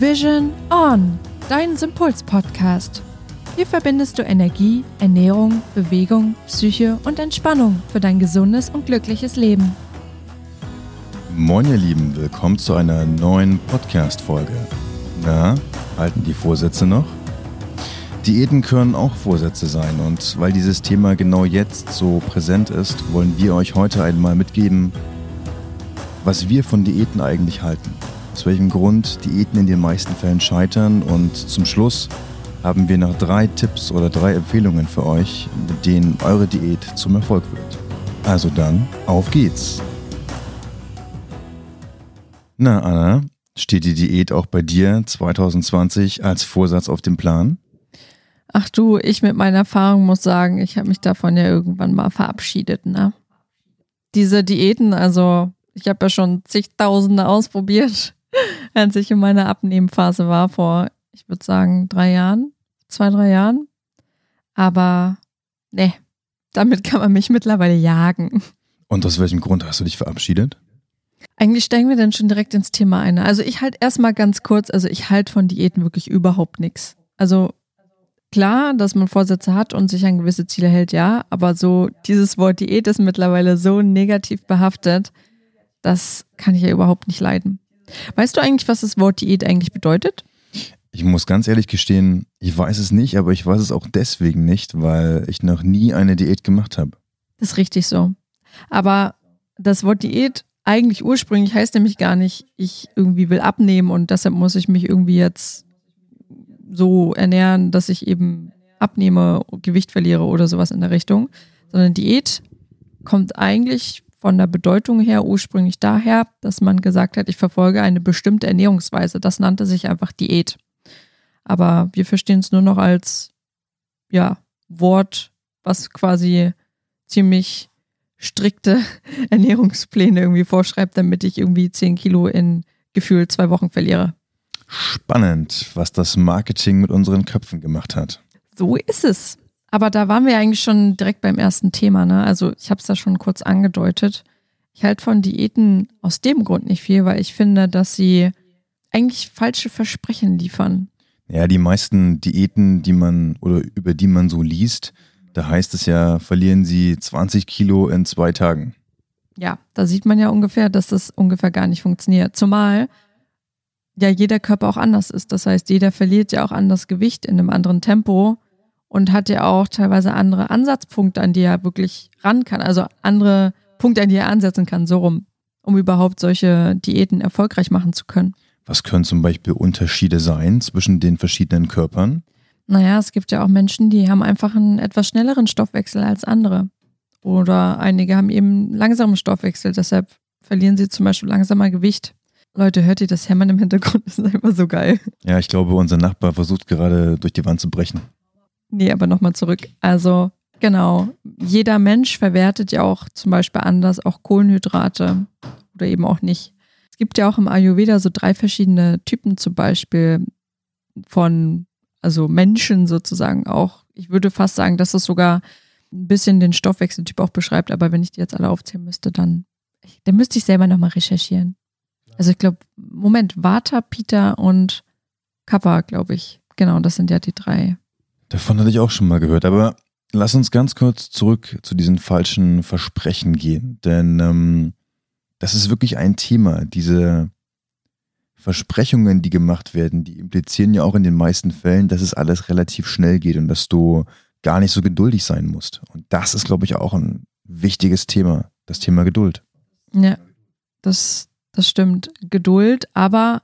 Vision On, dein Sympuls-Podcast. Hier verbindest du Energie, Ernährung, Bewegung, Psyche und Entspannung für dein gesundes und glückliches Leben. Moin ihr Lieben, willkommen zu einer neuen Podcast-Folge. Na, halten die Vorsätze noch? Diäten können auch Vorsätze sein und weil dieses Thema genau jetzt so präsent ist, wollen wir euch heute einmal mitgeben, was wir von Diäten eigentlich halten. Aus welchem Grund Diäten in den meisten Fällen scheitern und zum Schluss haben wir noch drei Tipps oder drei Empfehlungen für euch, mit denen eure Diät zum Erfolg wird. Also dann, auf geht's! Na, Anna, steht die Diät auch bei dir 2020 als Vorsatz auf dem Plan? Ach du, ich mit meiner Erfahrung muss sagen, ich habe mich davon ja irgendwann mal verabschiedet, ne? Diese Diäten, also ich habe ja schon zigtausende ausprobiert, als ich in meiner Abnehmphase war, vor, ich würde sagen, drei Jahren, zwei, drei Jahren. Aber ne, damit kann man mich mittlerweile jagen. Und aus welchem Grund hast du dich verabschiedet? Eigentlich steigen wir dann schon direkt ins Thema ein. Also ich halte erstmal ganz kurz, also ich halte von Diäten wirklich überhaupt nichts. Also klar, dass man Vorsätze hat und sich an gewisse Ziele hält, ja, aber so dieses Wort Diät ist mittlerweile so negativ behaftet, das kann ich ja überhaupt nicht leiden. Weißt du eigentlich, was das Wort Diät eigentlich bedeutet? Ich muss ganz ehrlich gestehen, ich weiß es nicht, aber ich weiß es auch deswegen nicht, weil ich noch nie eine Diät gemacht habe. Das ist richtig so. Aber das Wort Diät eigentlich ursprünglich heißt nämlich gar nicht, ich irgendwie will abnehmen und deshalb muss ich mich irgendwie jetzt so ernähren, dass ich eben abnehme, Gewicht verliere oder sowas in der Richtung, sondern Diät kommt eigentlich von der Bedeutung her ursprünglich daher, dass man gesagt hat, ich verfolge eine bestimmte Ernährungsweise. Das nannte sich einfach Diät. Aber wir verstehen es nur noch als ja, Wort, was quasi ziemlich strikte Ernährungspläne irgendwie vorschreibt, damit ich irgendwie 10 Kilo in gefühlt zwei Wochen verliere. Spannend, was das Marketing mit unseren Köpfen gemacht hat. So ist es. Aber da waren wir eigentlich schon direkt beim ersten Thema. Ne? Also ich habe es da schon kurz angedeutet. Ich halte von Diäten aus dem Grund nicht viel, weil ich finde, dass sie eigentlich falsche Versprechen liefern. Ja, die meisten Diäten, die man oder über die man so liest, da heißt es ja, verlieren sie 20 Kilo in zwei Tagen. Ja, da sieht man ja ungefähr, dass das ungefähr gar nicht funktioniert. Zumal ja jeder Körper auch anders ist. Das heißt, jeder verliert ja auch anders Gewicht in einem anderen Tempo und hat ja auch teilweise andere Ansatzpunkte, an die er wirklich ran kann. Also andere Punkte, an die er ansetzen kann, so rum, um überhaupt solche Diäten erfolgreich machen zu können. Was können zum Beispiel Unterschiede sein zwischen den verschiedenen Körpern? Naja, es gibt ja auch Menschen, die haben einfach einen etwas schnelleren Stoffwechsel als andere. Oder einige haben eben langsamen Stoffwechsel, deshalb verlieren sie zum Beispiel langsamer Gewicht. Leute, hört ihr das Hämmern im Hintergrund? Das ist einfach so geil. Ja, ich glaube, unser Nachbar versucht gerade durch die Wand zu brechen. Nee, aber nochmal zurück. Also, genau. Jeder Mensch verwertet ja auch zum Beispiel anders auch Kohlenhydrate oder eben auch nicht. Es gibt ja auch im Ayurveda so drei verschiedene Typen zum Beispiel von, also Menschen sozusagen auch. Ich würde fast sagen, dass das sogar ein bisschen den Stoffwechseltyp auch beschreibt, aber wenn ich die jetzt alle aufzählen müsste, dann, dann müsste ich selber nochmal recherchieren. Also ich glaube, Moment, Vata, Pita und Kappa, glaube ich. Genau, das sind ja die drei. Davon hatte ich auch schon mal gehört, aber lass uns ganz kurz zurück zu diesen falschen Versprechen gehen. Denn ähm, das ist wirklich ein Thema. Diese Versprechungen, die gemacht werden, die implizieren ja auch in den meisten Fällen, dass es alles relativ schnell geht und dass du gar nicht so geduldig sein musst. Und das ist, glaube ich, auch ein wichtiges Thema, das Thema Geduld. Ja, das, das stimmt. Geduld, aber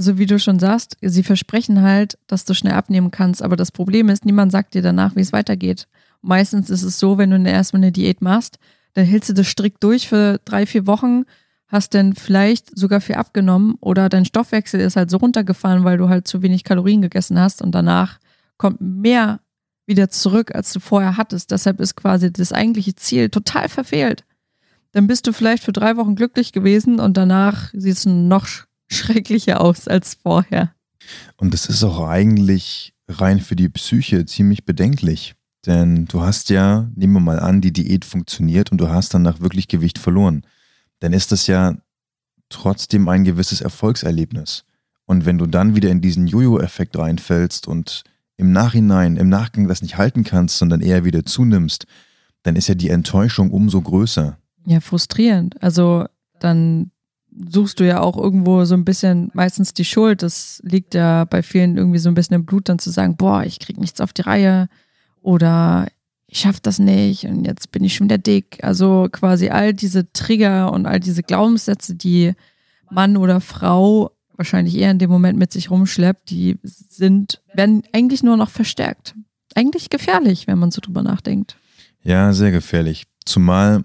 so wie du schon sagst, sie versprechen halt, dass du schnell abnehmen kannst. Aber das Problem ist, niemand sagt dir danach, wie es weitergeht. Meistens ist es so, wenn du erstmal eine Diät machst, dann hältst du das strikt durch für drei, vier Wochen, hast dann vielleicht sogar viel abgenommen oder dein Stoffwechsel ist halt so runtergefahren, weil du halt zu wenig Kalorien gegessen hast und danach kommt mehr wieder zurück, als du vorher hattest. Deshalb ist quasi das eigentliche Ziel total verfehlt dann bist du vielleicht für drei Wochen glücklich gewesen und danach siehst du noch schrecklicher aus als vorher. Und das ist auch eigentlich rein für die Psyche ziemlich bedenklich. Denn du hast ja, nehmen wir mal an, die Diät funktioniert und du hast danach wirklich Gewicht verloren. Dann ist das ja trotzdem ein gewisses Erfolgserlebnis. Und wenn du dann wieder in diesen Jojo-Effekt reinfällst und im Nachhinein, im Nachgang das nicht halten kannst, sondern eher wieder zunimmst, dann ist ja die Enttäuschung umso größer. Ja, frustrierend. Also dann suchst du ja auch irgendwo so ein bisschen meistens die Schuld. Das liegt ja bei vielen irgendwie so ein bisschen im Blut, dann zu sagen, boah, ich krieg nichts auf die Reihe oder ich schaff das nicht und jetzt bin ich schon wieder dick. Also quasi all diese Trigger und all diese Glaubenssätze, die Mann oder Frau wahrscheinlich eher in dem Moment mit sich rumschleppt, die sind, werden eigentlich nur noch verstärkt. Eigentlich gefährlich, wenn man so drüber nachdenkt. Ja, sehr gefährlich. Zumal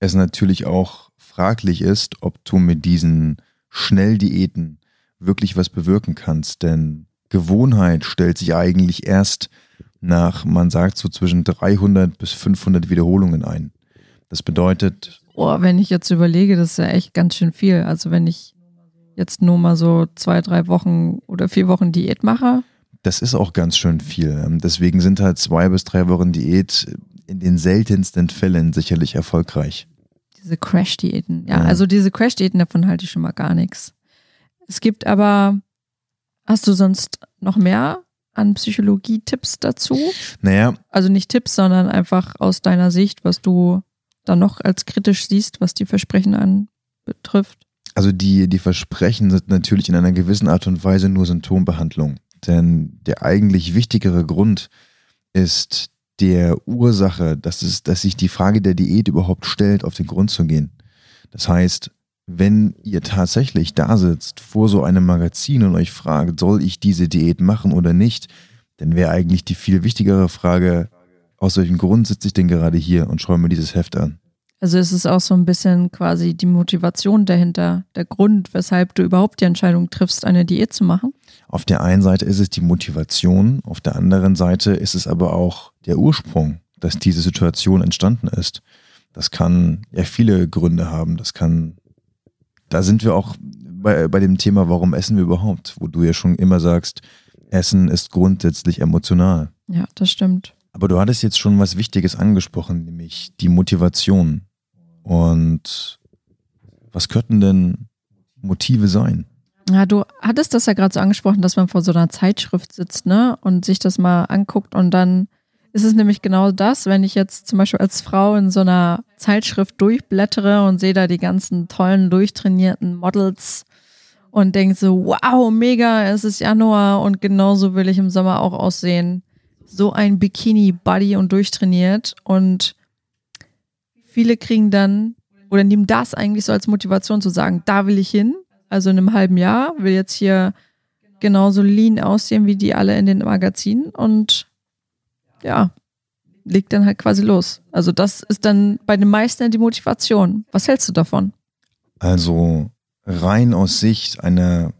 es natürlich auch fraglich ist, ob du mit diesen Schnelldiäten wirklich was bewirken kannst. Denn Gewohnheit stellt sich eigentlich erst nach, man sagt so zwischen 300 bis 500 Wiederholungen ein. Das bedeutet. Oh, wenn ich jetzt überlege, das ist ja echt ganz schön viel. Also wenn ich jetzt nur mal so zwei, drei Wochen oder vier Wochen Diät mache. Das ist auch ganz schön viel. Deswegen sind halt zwei bis drei Wochen Diät in den seltensten Fällen sicherlich erfolgreich. Diese Crash-Diäten. Ja, ja, also diese Crash-Diäten, davon halte ich schon mal gar nichts. Es gibt aber, hast du sonst noch mehr an Psychologie-Tipps dazu? Naja. Also nicht Tipps, sondern einfach aus deiner Sicht, was du dann noch als kritisch siehst, was die Versprechen anbetrifft. Also die, die Versprechen sind natürlich in einer gewissen Art und Weise nur Symptombehandlung. Denn der eigentlich wichtigere Grund ist der Ursache, dass, es, dass sich die Frage der Diät überhaupt stellt, auf den Grund zu gehen. Das heißt, wenn ihr tatsächlich da sitzt vor so einem Magazin und euch fragt, soll ich diese Diät machen oder nicht, dann wäre eigentlich die viel wichtigere Frage, aus welchem Grund sitze ich denn gerade hier und schaue mir dieses Heft an? Also ist es auch so ein bisschen quasi die Motivation dahinter, der Grund, weshalb du überhaupt die Entscheidung triffst, eine Diät zu machen? Auf der einen Seite ist es die Motivation, auf der anderen Seite ist es aber auch der Ursprung, dass diese Situation entstanden ist. Das kann ja viele Gründe haben. Das kann, da sind wir auch bei, bei dem Thema, warum essen wir überhaupt, wo du ja schon immer sagst, Essen ist grundsätzlich emotional. Ja, das stimmt. Aber du hattest jetzt schon was Wichtiges angesprochen, nämlich die Motivation. Und was könnten denn Motive sein? Ja, du hattest das ja gerade so angesprochen, dass man vor so einer Zeitschrift sitzt, ne? Und sich das mal anguckt und dann ist es nämlich genau das, wenn ich jetzt zum Beispiel als Frau in so einer Zeitschrift durchblättere und sehe da die ganzen tollen, durchtrainierten Models und denke so, wow, mega, es ist Januar und genauso will ich im Sommer auch aussehen. So ein Bikini-Buddy und durchtrainiert und viele kriegen dann oder nehmen das eigentlich so als Motivation zu sagen, da will ich hin. Also in einem halben Jahr will jetzt hier genauso lean aussehen wie die alle in den Magazinen und ja, legt dann halt quasi los. Also das ist dann bei den meisten die Motivation. Was hältst du davon? Also rein aus Sicht einer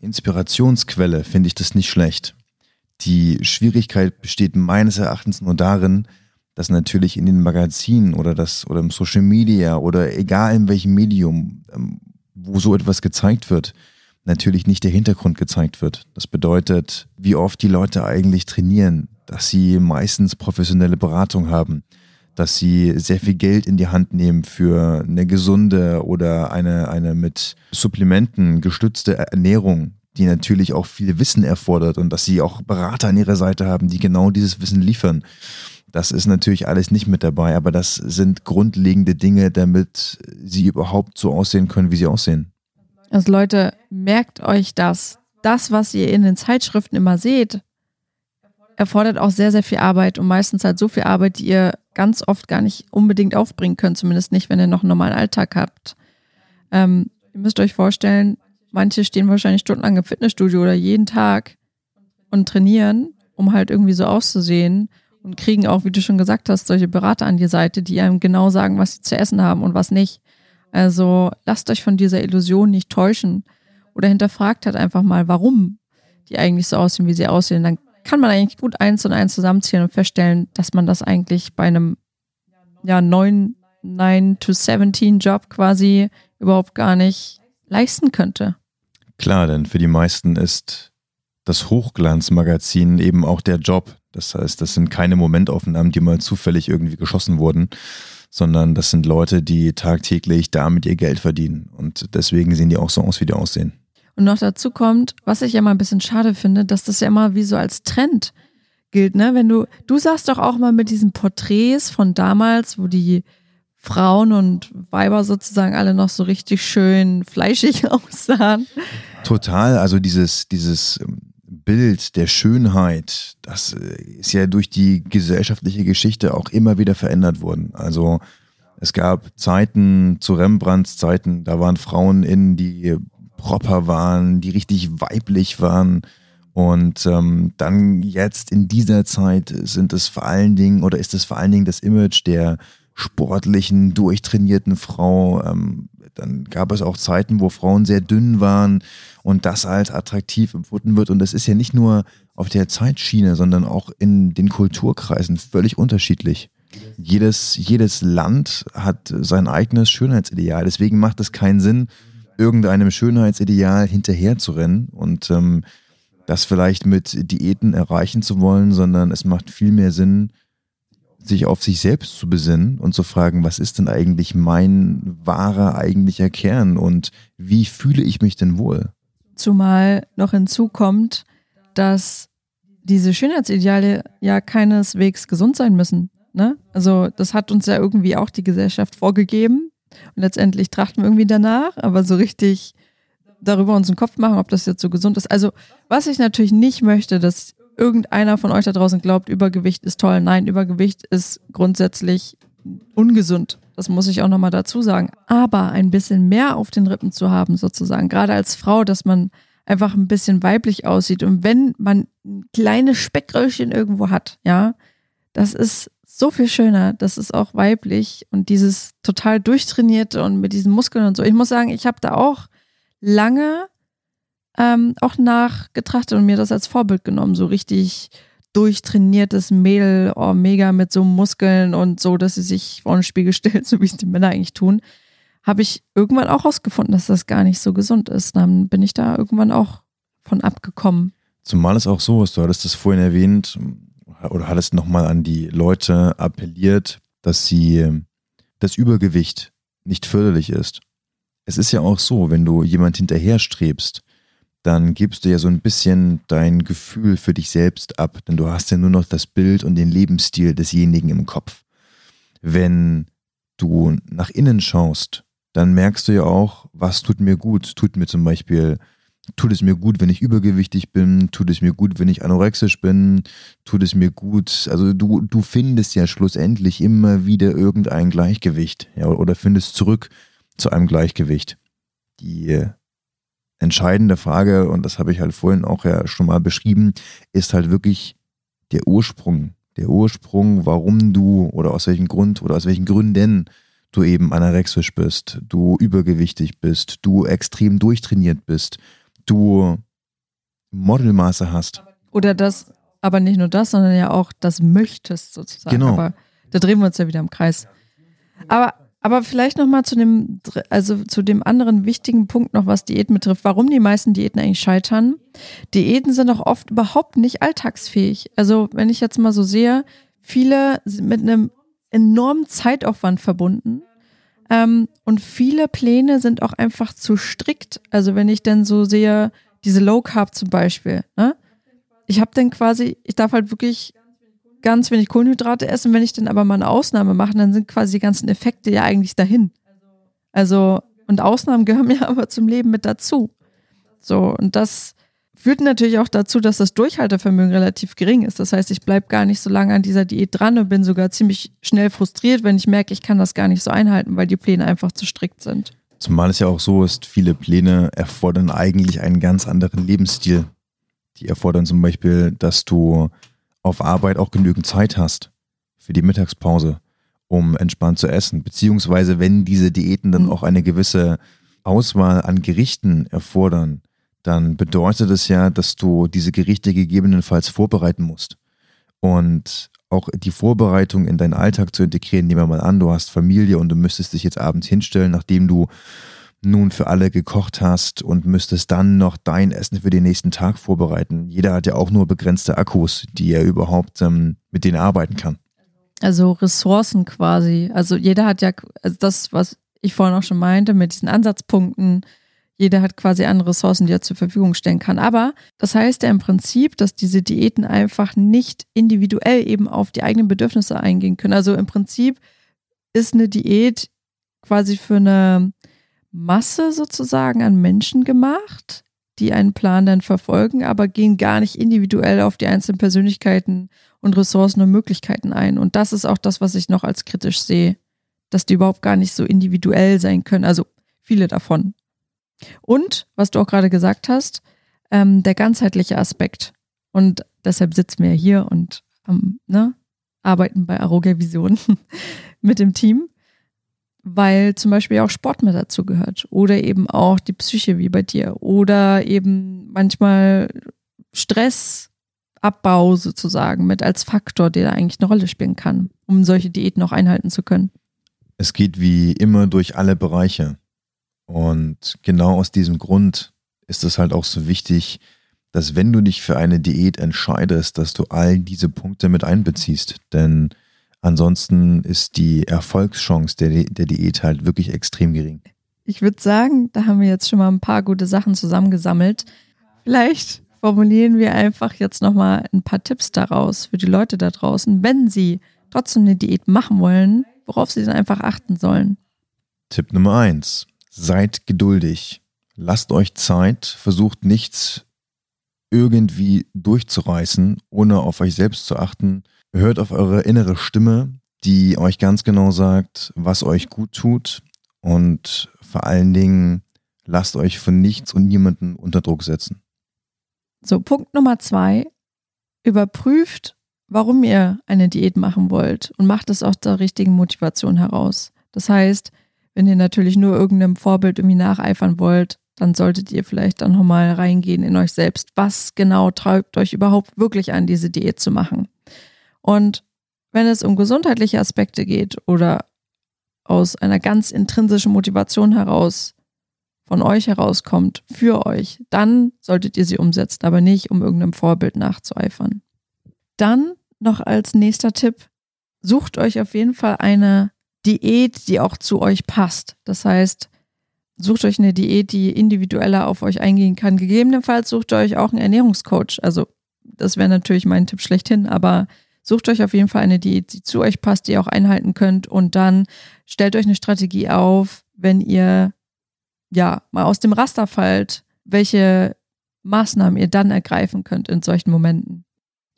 Inspirationsquelle finde ich das nicht schlecht. Die Schwierigkeit besteht meines Erachtens nur darin, dass natürlich in den Magazinen oder das oder im Social Media oder egal in welchem Medium, ähm, wo so etwas gezeigt wird, natürlich nicht der Hintergrund gezeigt wird. Das bedeutet, wie oft die Leute eigentlich trainieren, dass sie meistens professionelle Beratung haben, dass sie sehr viel Geld in die Hand nehmen für eine gesunde oder eine, eine mit Supplementen gestützte Ernährung, die natürlich auch viel Wissen erfordert und dass sie auch Berater an ihrer Seite haben, die genau dieses Wissen liefern. Das ist natürlich alles nicht mit dabei, aber das sind grundlegende Dinge, damit sie überhaupt so aussehen können, wie sie aussehen. Also Leute, merkt euch das. Das, was ihr in den Zeitschriften immer seht, erfordert auch sehr, sehr viel Arbeit und meistens halt so viel Arbeit, die ihr ganz oft gar nicht unbedingt aufbringen könnt, zumindest nicht, wenn ihr noch einen normalen Alltag habt. Ähm, ihr müsst euch vorstellen, manche stehen wahrscheinlich stundenlang im Fitnessstudio oder jeden Tag und trainieren, um halt irgendwie so auszusehen und kriegen auch, wie du schon gesagt hast, solche Berater an die Seite, die einem genau sagen, was sie zu essen haben und was nicht. Also lasst euch von dieser Illusion nicht täuschen oder hinterfragt halt einfach mal, warum die eigentlich so aussehen, wie sie aussehen. Dann kann man eigentlich gut eins und eins zusammenzählen und feststellen, dass man das eigentlich bei einem ja, 9, 9 to 17 Job quasi überhaupt gar nicht leisten könnte. Klar, denn für die meisten ist das Hochglanzmagazin eben auch der Job. Das heißt, das sind keine Momentaufnahmen, die mal zufällig irgendwie geschossen wurden, sondern das sind Leute, die tagtäglich damit ihr Geld verdienen. Und deswegen sehen die auch so aus, wie die aussehen. Und noch dazu kommt, was ich ja mal ein bisschen schade finde, dass das ja immer wie so als Trend gilt, ne? Wenn du, du sagst doch auch mal mit diesen Porträts von damals, wo die Frauen und Weiber sozusagen alle noch so richtig schön fleischig aussahen. Total, also dieses, dieses ähm, Bild der Schönheit, das äh, ist ja durch die gesellschaftliche Geschichte auch immer wieder verändert worden. Also es gab Zeiten zu Rembrandts Zeiten, da waren Frauen in, die proper waren, die richtig weiblich waren. Und ähm, dann jetzt in dieser Zeit sind es vor allen Dingen oder ist es vor allen Dingen das Image der sportlichen, durchtrainierten Frau. Ähm, dann gab es auch Zeiten, wo Frauen sehr dünn waren und das als attraktiv empfunden wird. Und das ist ja nicht nur auf der Zeitschiene, sondern auch in den Kulturkreisen völlig unterschiedlich. Jedes, jedes Land hat sein eigenes Schönheitsideal. Deswegen macht es keinen Sinn, irgendeinem Schönheitsideal hinterherzurennen und ähm, das vielleicht mit Diäten erreichen zu wollen, sondern es macht viel mehr Sinn, sich auf sich selbst zu besinnen und zu fragen, was ist denn eigentlich mein wahrer eigentlicher Kern und wie fühle ich mich denn wohl? Zumal noch hinzukommt, dass diese Schönheitsideale ja keineswegs gesund sein müssen. Ne? Also das hat uns ja irgendwie auch die Gesellschaft vorgegeben und letztendlich trachten wir irgendwie danach, aber so richtig darüber uns einen Kopf machen, ob das jetzt so gesund ist. Also was ich natürlich nicht möchte, dass irgendeiner von euch da draußen glaubt, Übergewicht ist toll. Nein, Übergewicht ist grundsätzlich ungesund. Das muss ich auch nochmal dazu sagen. Aber ein bisschen mehr auf den Rippen zu haben, sozusagen, gerade als Frau, dass man einfach ein bisschen weiblich aussieht. Und wenn man ein kleines Speckröllchen irgendwo hat, ja, das ist so viel schöner. Das ist auch weiblich und dieses total durchtrainierte und mit diesen Muskeln und so. Ich muss sagen, ich habe da auch lange ähm, auch nachgetrachtet und mir das als Vorbild genommen. So richtig durchtrainiertes Mädel, oh, mega mit so Muskeln und so, dass sie sich vor den Spiegel stellt, so wie es die Männer eigentlich tun, habe ich irgendwann auch rausgefunden, dass das gar nicht so gesund ist. Dann bin ich da irgendwann auch von abgekommen. Zumal es auch so ist, du hattest es vorhin erwähnt oder hattest nochmal an die Leute appelliert, dass sie das Übergewicht nicht förderlich ist. Es ist ja auch so, wenn du jemand hinterher strebst, dann gibst du ja so ein bisschen dein Gefühl für dich selbst ab, denn du hast ja nur noch das Bild und den Lebensstil desjenigen im Kopf. Wenn du nach innen schaust, dann merkst du ja auch, was tut mir gut. Tut mir zum Beispiel, tut es mir gut, wenn ich übergewichtig bin, tut es mir gut, wenn ich anorexisch bin, tut es mir gut. Also du, du findest ja schlussendlich immer wieder irgendein Gleichgewicht, ja, oder findest zurück zu einem Gleichgewicht. Die entscheidende Frage, und das habe ich halt vorhin auch ja schon mal beschrieben, ist halt wirklich der Ursprung. Der Ursprung, warum du oder aus welchem Grund oder aus welchen Gründen du eben anorexisch bist, du übergewichtig bist, du extrem durchtrainiert bist, du Modelmaße hast. Oder das, aber nicht nur das, sondern ja auch das möchtest sozusagen. Genau. Aber da drehen wir uns ja wieder im Kreis. Aber aber vielleicht noch mal zu dem, also zu dem anderen wichtigen Punkt noch, was Diäten betrifft. Warum die meisten Diäten eigentlich scheitern? Diäten sind auch oft überhaupt nicht alltagsfähig. Also wenn ich jetzt mal so sehe, viele sind mit einem enormen Zeitaufwand verbunden. Ähm, und viele Pläne sind auch einfach zu strikt. Also wenn ich dann so sehe, diese Low Carb zum Beispiel, ne? Ich habe dann quasi, ich darf halt wirklich ganz wenig Kohlenhydrate essen. Wenn ich dann aber mal eine Ausnahme mache, dann sind quasi die ganzen Effekte ja eigentlich dahin. Also, und Ausnahmen gehören ja aber zum Leben mit dazu. So, und das führt natürlich auch dazu, dass das Durchhaltevermögen relativ gering ist. Das heißt, ich bleibe gar nicht so lange an dieser Diät dran und bin sogar ziemlich schnell frustriert, wenn ich merke, ich kann das gar nicht so einhalten, weil die Pläne einfach zu strikt sind. Zumal es ja auch so ist, viele Pläne erfordern eigentlich einen ganz anderen Lebensstil. Die erfordern zum Beispiel, dass du auf Arbeit auch genügend Zeit hast für die Mittagspause, um entspannt zu essen. Beziehungsweise wenn diese Diäten dann mhm. auch eine gewisse Auswahl an Gerichten erfordern, dann bedeutet es ja, dass du diese Gerichte gegebenenfalls vorbereiten musst. Und auch die Vorbereitung in deinen Alltag zu integrieren, nehmen wir mal an, du hast Familie und du müsstest dich jetzt abends hinstellen, nachdem du nun für alle gekocht hast und müsstest dann noch dein Essen für den nächsten Tag vorbereiten. Jeder hat ja auch nur begrenzte Akkus, die er überhaupt ähm, mit denen arbeiten kann. Also Ressourcen quasi. Also jeder hat ja, also das, was ich vorhin auch schon meinte, mit diesen Ansatzpunkten, jeder hat quasi andere Ressourcen, die er zur Verfügung stellen kann. Aber das heißt ja im Prinzip, dass diese Diäten einfach nicht individuell eben auf die eigenen Bedürfnisse eingehen können. Also im Prinzip ist eine Diät quasi für eine Masse sozusagen an Menschen gemacht, die einen Plan dann verfolgen, aber gehen gar nicht individuell auf die einzelnen Persönlichkeiten und Ressourcen und Möglichkeiten ein. Und das ist auch das, was ich noch als kritisch sehe, dass die überhaupt gar nicht so individuell sein können. Also viele davon. Und, was du auch gerade gesagt hast, ähm, der ganzheitliche Aspekt. Und deshalb sitzen wir hier und ähm, ne, arbeiten bei Aroga Vision mit dem Team, weil zum Beispiel auch Sport mit dazu gehört oder eben auch die Psyche wie bei dir oder eben manchmal Stressabbau sozusagen mit als Faktor, der da eigentlich eine Rolle spielen kann, um solche Diäten auch einhalten zu können. Es geht wie immer durch alle Bereiche. Und genau aus diesem Grund ist es halt auch so wichtig, dass wenn du dich für eine Diät entscheidest, dass du all diese Punkte mit einbeziehst. Denn ansonsten ist die Erfolgschance der, der Diät halt wirklich extrem gering. Ich würde sagen, da haben wir jetzt schon mal ein paar gute Sachen zusammengesammelt. Vielleicht formulieren wir einfach jetzt nochmal ein paar Tipps daraus für die Leute da draußen, wenn sie trotzdem eine Diät machen wollen, worauf sie dann einfach achten sollen. Tipp Nummer eins seid geduldig. Lasst euch Zeit, versucht nichts irgendwie durchzureißen, ohne auf euch selbst zu achten. Hört auf eure innere Stimme, die euch ganz genau sagt, was euch gut tut und vor allen Dingen lasst euch von nichts und niemanden unter Druck setzen. So, Punkt Nummer zwei. Überprüft, warum ihr eine Diät machen wollt und macht es aus der richtigen Motivation heraus. Das heißt, wenn ihr natürlich nur irgendeinem Vorbild irgendwie nacheifern wollt, dann solltet ihr vielleicht dann nochmal reingehen in euch selbst. Was genau treibt euch überhaupt wirklich an, diese Diät zu machen? Und wenn es um gesundheitliche Aspekte geht oder aus einer ganz intrinsischen Motivation heraus von euch herauskommt, für euch, dann solltet ihr sie umsetzen, aber nicht, um irgendeinem Vorbild nachzueifern. Dann noch als nächster Tipp, sucht euch auf jeden Fall eine Diät, die auch zu euch passt. Das heißt, sucht euch eine Diät, die individueller auf euch eingehen kann. Gegebenenfalls sucht ihr euch auch einen Ernährungscoach. Also das wäre natürlich mein Tipp schlechthin, aber sucht euch auf jeden Fall eine Diät, die zu euch passt, die ihr auch einhalten könnt und dann stellt euch eine Strategie auf, wenn ihr ja mal aus dem Raster fallt, welche Maßnahmen ihr dann ergreifen könnt in solchen Momenten.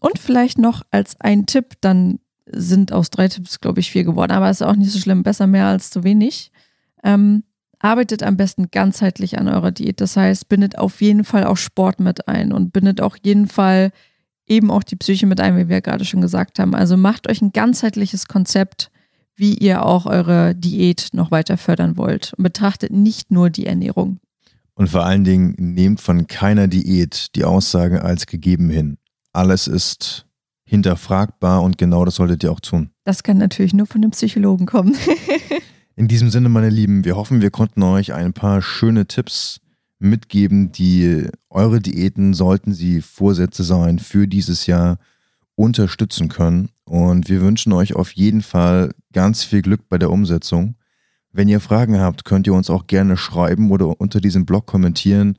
Und vielleicht noch als ein Tipp, dann sind aus drei Tipps, glaube ich, vier geworden. Aber ist auch nicht so schlimm. Besser mehr als zu wenig. Ähm, arbeitet am besten ganzheitlich an eurer Diät. Das heißt, bindet auf jeden Fall auch Sport mit ein und bindet auch jeden Fall eben auch die Psyche mit ein, wie wir gerade schon gesagt haben. Also macht euch ein ganzheitliches Konzept, wie ihr auch eure Diät noch weiter fördern wollt. Und betrachtet nicht nur die Ernährung. Und vor allen Dingen nehmt von keiner Diät die Aussage als gegeben hin. Alles ist hinterfragbar und genau das solltet ihr auch tun. Das kann natürlich nur von einem Psychologen kommen. In diesem Sinne, meine Lieben, wir hoffen, wir konnten euch ein paar schöne Tipps mitgeben, die eure Diäten, sollten sie Vorsätze sein, für dieses Jahr unterstützen können. Und wir wünschen euch auf jeden Fall ganz viel Glück bei der Umsetzung. Wenn ihr Fragen habt, könnt ihr uns auch gerne schreiben oder unter diesem Blog kommentieren.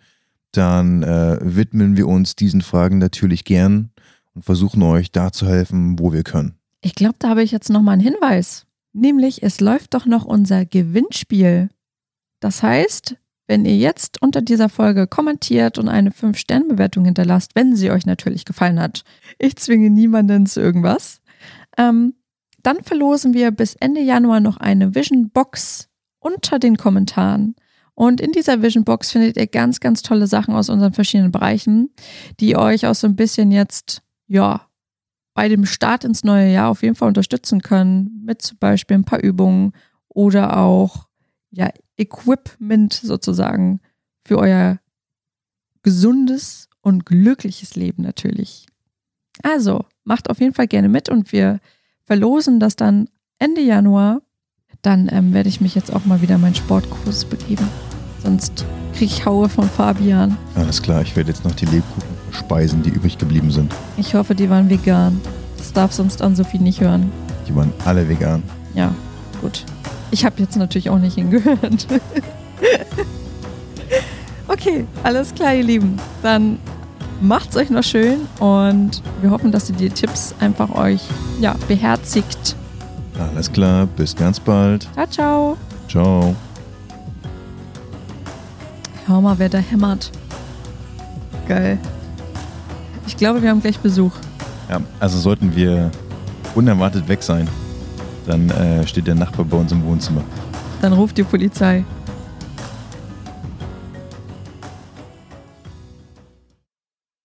Dann äh, widmen wir uns diesen Fragen natürlich gern und versuchen euch da zu helfen, wo wir können. Ich glaube, da habe ich jetzt noch mal einen Hinweis. Nämlich, es läuft doch noch unser Gewinnspiel. Das heißt, wenn ihr jetzt unter dieser Folge kommentiert und eine 5-Sterne-Bewertung hinterlasst, wenn sie euch natürlich gefallen hat, ich zwinge niemanden zu irgendwas, ähm, dann verlosen wir bis Ende Januar noch eine Vision Box unter den Kommentaren. Und in dieser Vision Box findet ihr ganz, ganz tolle Sachen aus unseren verschiedenen Bereichen, die euch auch so ein bisschen jetzt ja, bei dem Start ins neue Jahr auf jeden Fall unterstützen können, mit zum Beispiel ein paar Übungen oder auch ja, Equipment sozusagen für euer gesundes und glückliches Leben natürlich. Also, macht auf jeden Fall gerne mit und wir verlosen das dann Ende Januar. Dann ähm, werde ich mich jetzt auch mal wieder meinen Sportkurs begeben. Sonst kriege ich Haue von Fabian. Alles klar, ich werde jetzt noch die Lebkuchen Speisen, die übrig geblieben sind. Ich hoffe, die waren vegan. Das darf sonst an Sophie nicht hören. Die waren alle vegan. Ja, gut. Ich habe jetzt natürlich auch nicht hingehört. Okay, alles klar, ihr Lieben. Dann macht's euch noch schön und wir hoffen, dass ihr die Tipps einfach euch ja, beherzigt. Alles klar, bis ganz bald. Ciao, ciao. Ciao. Hör mal, wer da hämmert. Geil. Ich glaube, wir haben gleich Besuch. Ja, also sollten wir unerwartet weg sein, dann äh, steht der Nachbar bei uns im Wohnzimmer. Dann ruft die Polizei.